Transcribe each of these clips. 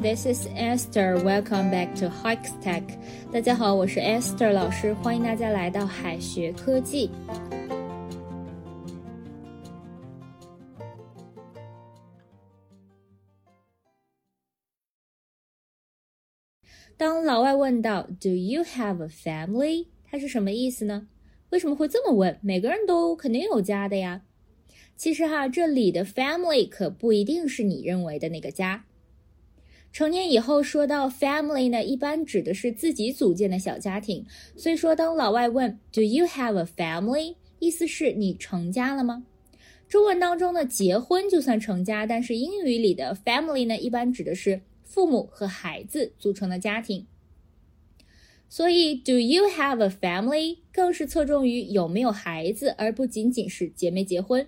this is Esther. Welcome back to Hikes Tech. 大家好，我是 Esther 老师，欢迎大家来到海学科技。当老外问到 "Do you have a family？" 它是什么意思呢？为什么会这么问？每个人都肯定有家的呀。其实哈，这里的 family 可不一定是你认为的那个家，成年以后说到 family 呢，一般指的是自己组建的小家庭。所以说，当老外问 "Do you have a family?" 意思是你成家了吗？中文当中呢，结婚就算成家，但是英语里的 family 呢，一般指的是父母和孩子组成的家庭。所以 "Do you have a family?" 更是侧重于有没有孩子，而不仅仅是结没结婚。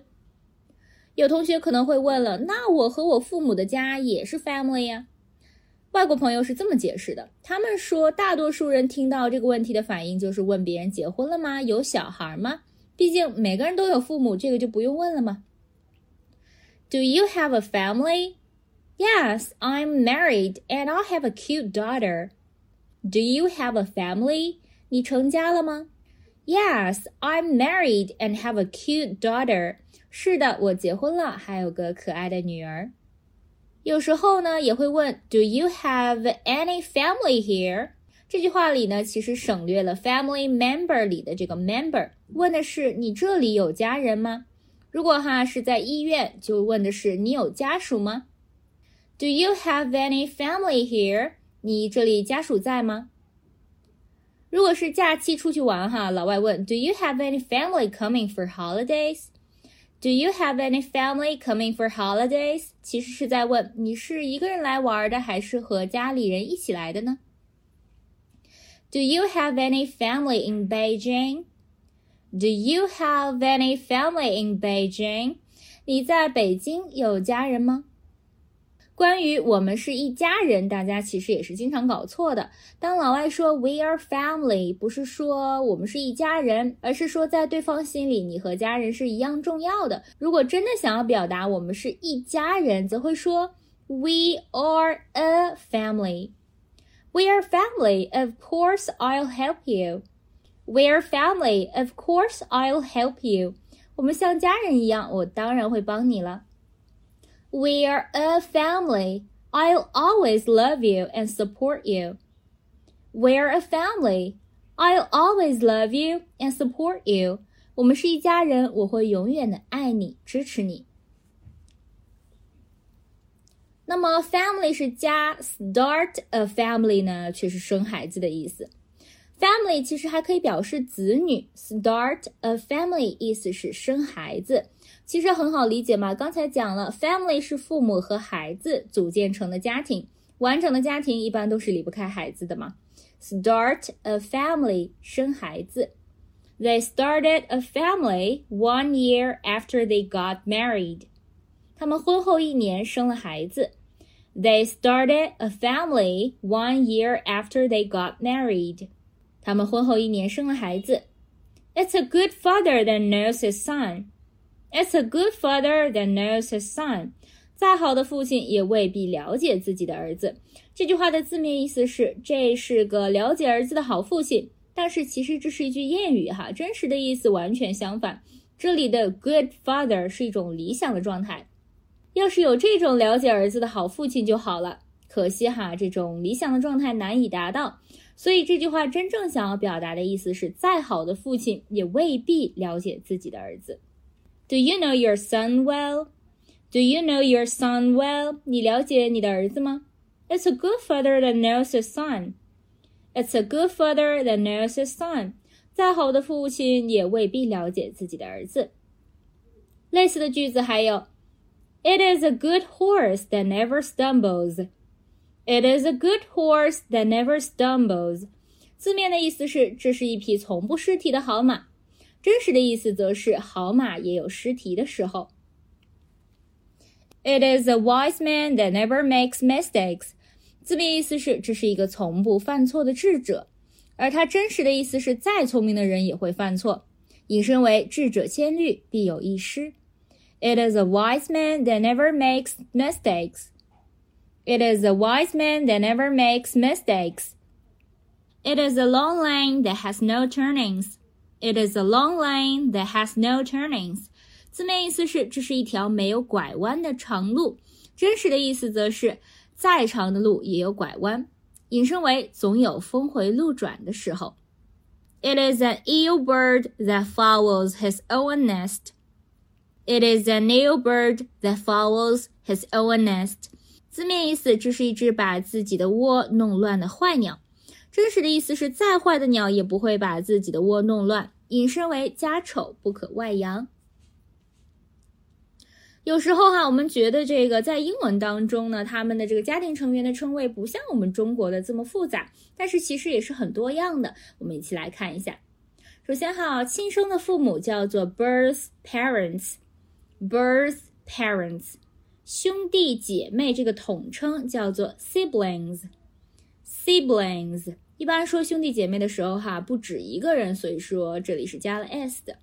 有同学可能会问了，那我和我父母的家也是 family 呀？外国朋友是这么解释的，他们说大多数人听到这个问题的反应就是问别人结婚了吗？有小孩吗？毕竟每个人都有父母，这个就不用问了吗？Do you have a family? Yes, I'm married and I have a cute daughter. Do you have a family? 你成家了吗？Yes, I'm married and have a cute daughter. 是的，我结婚了，还有个可爱的女儿。有时候呢，也会问 "Do you have any family here？" 这句话里呢，其实省略了 family member 里的这个 member，问的是你这里有家人吗？如果哈是在医院，就问的是你有家属吗？Do you have any family here？你这里家属在吗？如果是假期出去玩哈，老外问 "Do you have any family coming for holidays？" Do you have any family coming for holidays？其实是在问你是一个人来玩的，还是和家里人一起来的呢？Do you have any family in Beijing? Do you have any family in Beijing? 你在北京有家人吗？ 关于我们是一家人，大家其实也是经常搞错的。当老外说 "We are family"，不是说我们是一家人，而是说在对方心里，你和家人是一样重要的。如果真的想要表达我们是一家人，则会说 "We are a family." We are family. Of course, I'll help you. We are family. Of course, I'll help you. 我们像家人一样，我当然会帮你了。We are a family. I'll always love you and support you. We're a family. I'll always love you and support you. 我们是一家人，我会永远的爱你，支持你。那么，family 是家，start a family 呢，却是生孩子的意思。 Family 其实还可以表示子女，start a family 意思是生孩子。其实很好理解嘛，刚才讲了，family 是父母和孩子组建成的家庭，完整的家庭一般都是离不开孩子的嘛。Start a family，生孩子。They started a family one year after they got married。他们婚后一年生了孩子。They started a family one year after they got married。他们婚后一年生了孩子。It's a good father that knows his son。It's a good father that knows his son。再好的父亲也未必了解自己的儿子。这句话的字面意思是这是个了解儿子的好父亲，但是其实这是一句谚语哈，真实的意思完全相反。这里的 good father 是一种理想的状态，要是有这种了解儿子的好父亲就好了。可惜哈，这种理想的状态难以达到，所以这句话真正想要表达的意思是，再好的父亲也未必了解自己的儿子。Do you know your son well? Do you know your son well? 你了解你的儿子吗？It's a good father that knows his son. It's a good father that knows his son. 再好的父亲也未必了解自己的儿子。类似的句子还有，It is a good horse that never stumbles. It is a good horse that never stumbles. 字面的意思是这是一匹从不失蹄的好马。真实的意思则是，好马也有失蹄的时候。It is a wise man that never makes mistakes。字面意思是，这是一个从不犯错的智者，而它真实的意思是，再聪明的人也会犯错。引申为智者千虑，必有一失。It is a wise man that never makes mistakes。 It is a wise man that never makes mistakes. It is a long lane that has no turnings. It is a long lane that has no turnings. 字面意思是这是一条没有拐弯的长路，真实的意思则是再长的路也有拐弯，引申为总有峰回路转的时候。It is an ill bird that follows his own nest. It is an ill bird that follows his own nest. 字面意思，这是一只把自己的窝弄乱的坏鸟。真实的意思是，再坏的鸟也不会把自己的窝弄乱。引申为家丑不可外扬。有时候哈，我们觉得这个在英文当中呢，他们的这个家庭成员的称谓不像我们中国的这么复杂，但是其实也是很多样的。我们一起来看一下。首先哈，亲生的父母叫做 birth parents，birth parents。兄弟姐妹这个统称叫做 siblings，siblings。一般说兄弟姐妹的时候，哈，不止一个人，所以说这里是加了 s 的。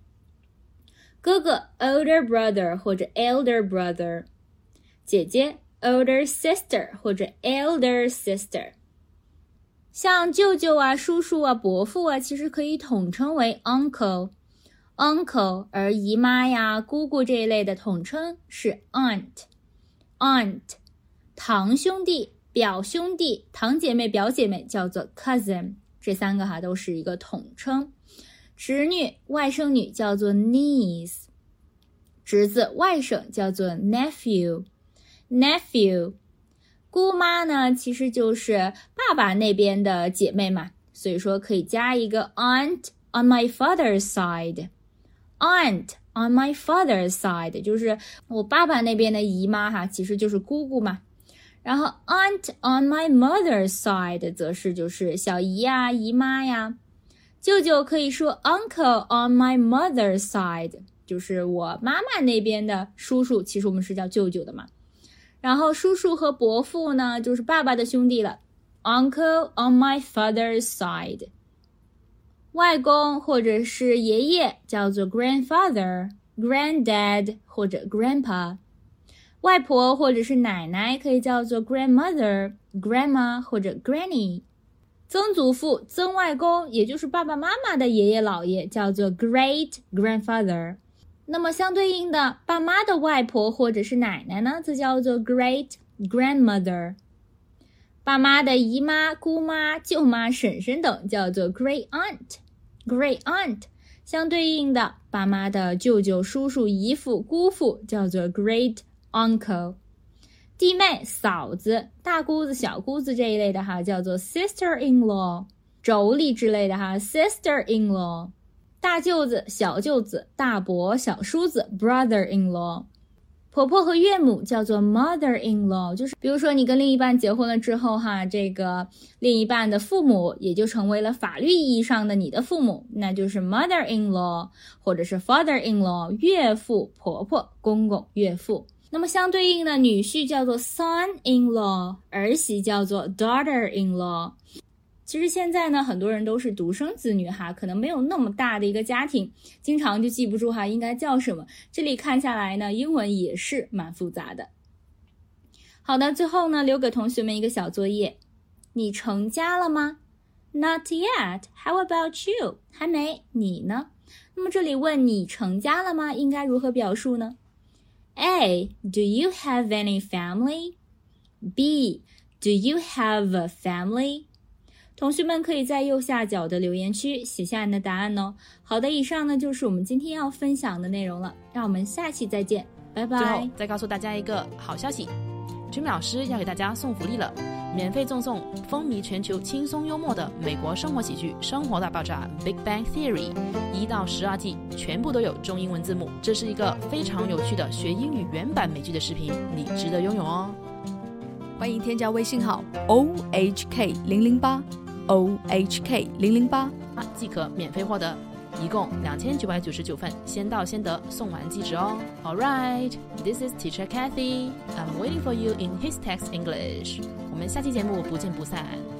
哥哥 older brother 或者 elder brother，姐姐 older sister 或者 elder sister。像舅舅啊、叔叔啊、伯父啊，其实可以统称为 uncle，uncle。而姨妈呀、姑姑这一类的统称是 aunt Aunt，。堂兄弟。表兄弟、堂姐妹、表姐妹叫做 cousin，这三个哈都是一个统称。侄女、外甥女叫做 niece，侄子、外甥叫做 nephew，nephew。姑妈呢，其实就是爸爸那边的姐妹嘛，所以说可以加一个 aunt on my father's side Aunt on my father's side，就是我爸爸那边的姨妈哈，其实就是姑姑嘛。然后，aunt on my mother's side 则是就是小姨呀、姨妈呀。舅舅可以说 uncle on my mother's side，就是我妈妈那边的叔叔，其实我们是叫舅舅的嘛。然后叔叔和伯父呢，就是爸爸的兄弟了，uncle on my father's side。外公或者是爷爷叫做 grandfather、granddad 或者 grandpa。外婆或者是奶奶可以叫做 grandmother、grandma 或者 granny。曾祖父、曾外公，也就是爸爸妈妈的爷爷姥爷，叫做 great grandfather。那么相对应的，爸妈的外婆或者是奶奶呢，则叫做 great grandmother。爸妈的姨妈、姑妈、舅妈、婶婶等叫做 great aunt。great aunt。相对应的，爸妈的舅舅、叔叔、姨父、姑父叫做 great。uncle，弟妹、嫂子、大姑子、小姑子这一类的哈，叫做 sister-in-law，妯娌之类的哈，sister-in-law，大舅子、小舅子、大伯、小叔子，brother-in-law，婆婆和岳母叫做 mother-in-law，就是比如说你跟另一半结婚了之后哈，这个另一半的父母也就成为了法律意义上的你的父母，那就是 mother-in-law，或者是 father-in-law，岳父、婆婆、公公、岳父。那么相对应的女婿叫做 son-in-law，儿媳叫做 daughter-in-law。其实现在呢，很多人都是独生子女哈，可能没有那么大的一个家庭，经常就记不住哈应该叫什么。这里看下来呢，英文也是蛮复杂的。好的，最后呢，留给同学们一个小作业：你成家了吗？Not yet. How about you？还没，你呢？那么这里问你成家了吗？应该如何表述呢？A. Do you have any family? B. Do you have a family? 同学们可以在右下角的留言区写下你的答案哦。好的，以上呢就是我们今天要分享的内容了。让我们下期再见，拜拜。最后再告诉大家一个好消息，Jimmy 老师要给大家送福利了。免费赠送风靡全球、轻松幽默的美国生活喜剧《生活大爆炸》（Big Bang Theory） 一到十二季，全部都有中英文字幕。这是一个非常有趣的学英语原版美剧的视频，你值得拥有哦！欢迎添加微信号 o h k 零零八 o h k 零零八啊，即可免费获得，一共两千九百九十九份，先到先得，送完即止哦。All right, this is Teacher Kathy. I'm waiting for you in His Text English. 我们下期节目不见不散。